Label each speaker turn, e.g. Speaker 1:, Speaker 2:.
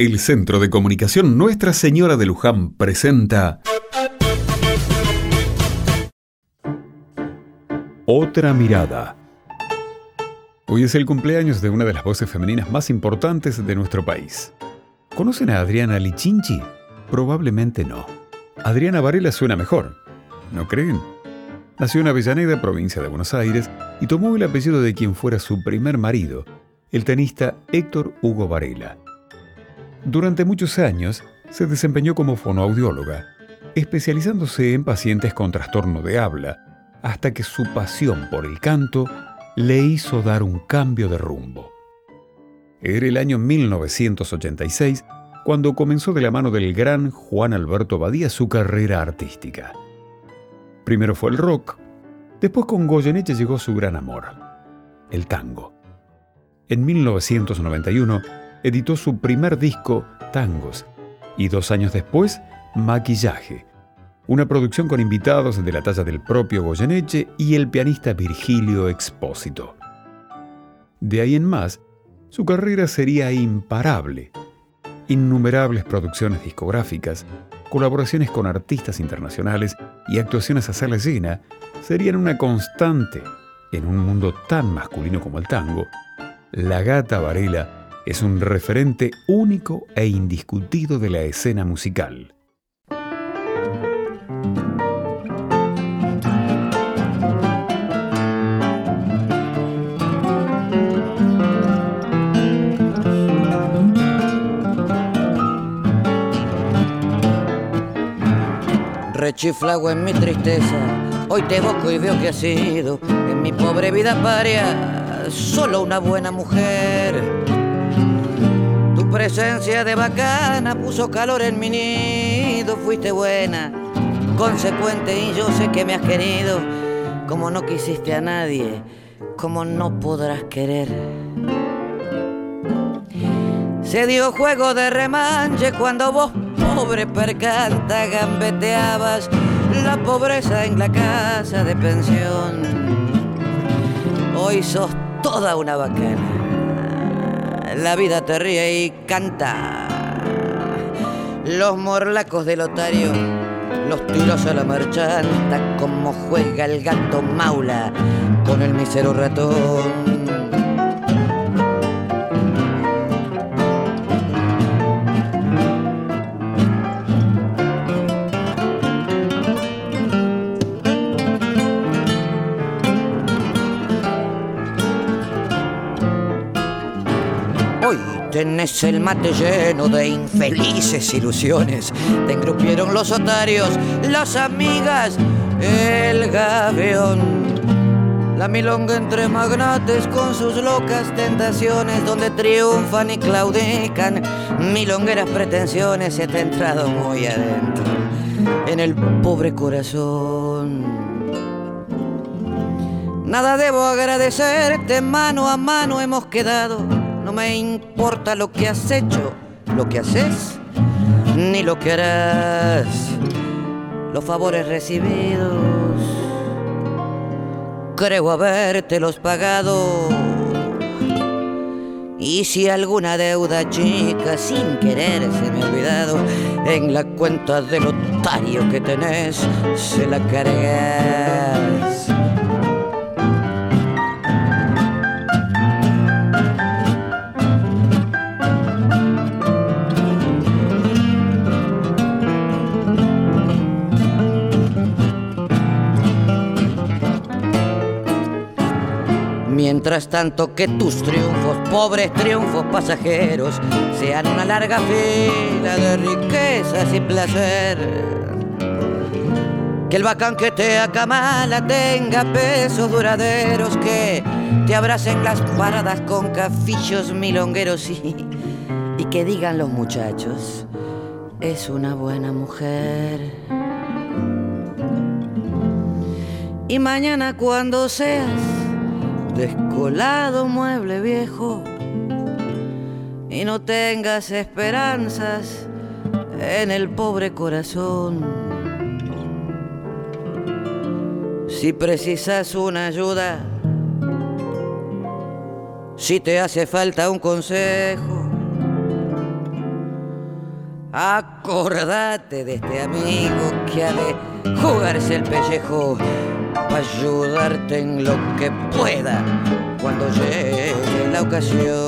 Speaker 1: El Centro de Comunicación Nuestra Señora de Luján presenta Otra mirada. Hoy es el cumpleaños de una de las voces femeninas más importantes de nuestro país. ¿Conocen a Adriana Lichinchi? Probablemente no. Adriana Varela suena mejor, ¿no creen? Nació en Avellaneda, provincia de Buenos Aires, y tomó el apellido de quien fuera su primer marido, el tenista Héctor Hugo Varela. Durante muchos años se desempeñó como fonoaudióloga, especializándose en pacientes con trastorno de habla, hasta que su pasión por el canto le hizo dar un cambio de rumbo. Era el año 1986 cuando comenzó de la mano del gran Juan Alberto Badía su carrera artística. Primero fue el rock, después con Goyeneche llegó su gran amor, el tango. En 1991 editó su primer disco, Tangos, y dos años después, Maquillaje, una producción con invitados de la talla del propio Goyeneche y el pianista Virgilio Expósito. De ahí en más, su carrera sería imparable. Innumerables producciones discográficas, colaboraciones con artistas internacionales y actuaciones a sala llena serían una constante en un mundo tan masculino como el tango. La gata Varela es un referente único e indiscutido de la escena musical.
Speaker 2: Rechiflago en mi tristeza, hoy te busco y veo que has sido en mi pobre vida paria solo una buena mujer presencia de bacana puso calor en mi nido, fuiste buena, consecuente y yo sé que me has querido, como no quisiste a nadie, como no podrás querer. Se dio juego de remanche cuando vos, pobre percanta, gambeteabas la pobreza en la casa de pensión. Hoy sos toda una bacana la vida te ríe y canta. Los morlacos del otario, los tiros a la marchanta, como juega el gato maula con el misero ratón. Tenés el mate lleno de infelices ilusiones. Te engrupieron los otarios, las amigas, el gavión. La milonga entre magnates con sus locas tentaciones, donde triunfan y claudican milongueras pretensiones, se te ha entrado muy adentro en el pobre corazón. Nada debo agradecerte, mano a mano hemos quedado no me importa lo que has hecho, lo que haces, ni lo que harás. Los favores recibidos, creo habértelos pagado. Y si alguna deuda chica sin querer se me ha olvidado, en la cuenta del otario que tenés se la cargas. Mientras tanto que tus triunfos, pobres triunfos pasajeros, sean una larga fila de riquezas y placer. Que el bacán que te acamala tenga pesos duraderos, que te abracen las paradas con cafillos milongueros y, y que digan los muchachos, es una buena mujer. Y mañana cuando seas descolado mueble viejo y no tengas esperanzas en el pobre corazón. Si precisas una ayuda, si te hace falta un consejo, Acordate de este amigo que ha de jugarse el pellejo ayudarte en lo que pueda cuando llegue la ocasión.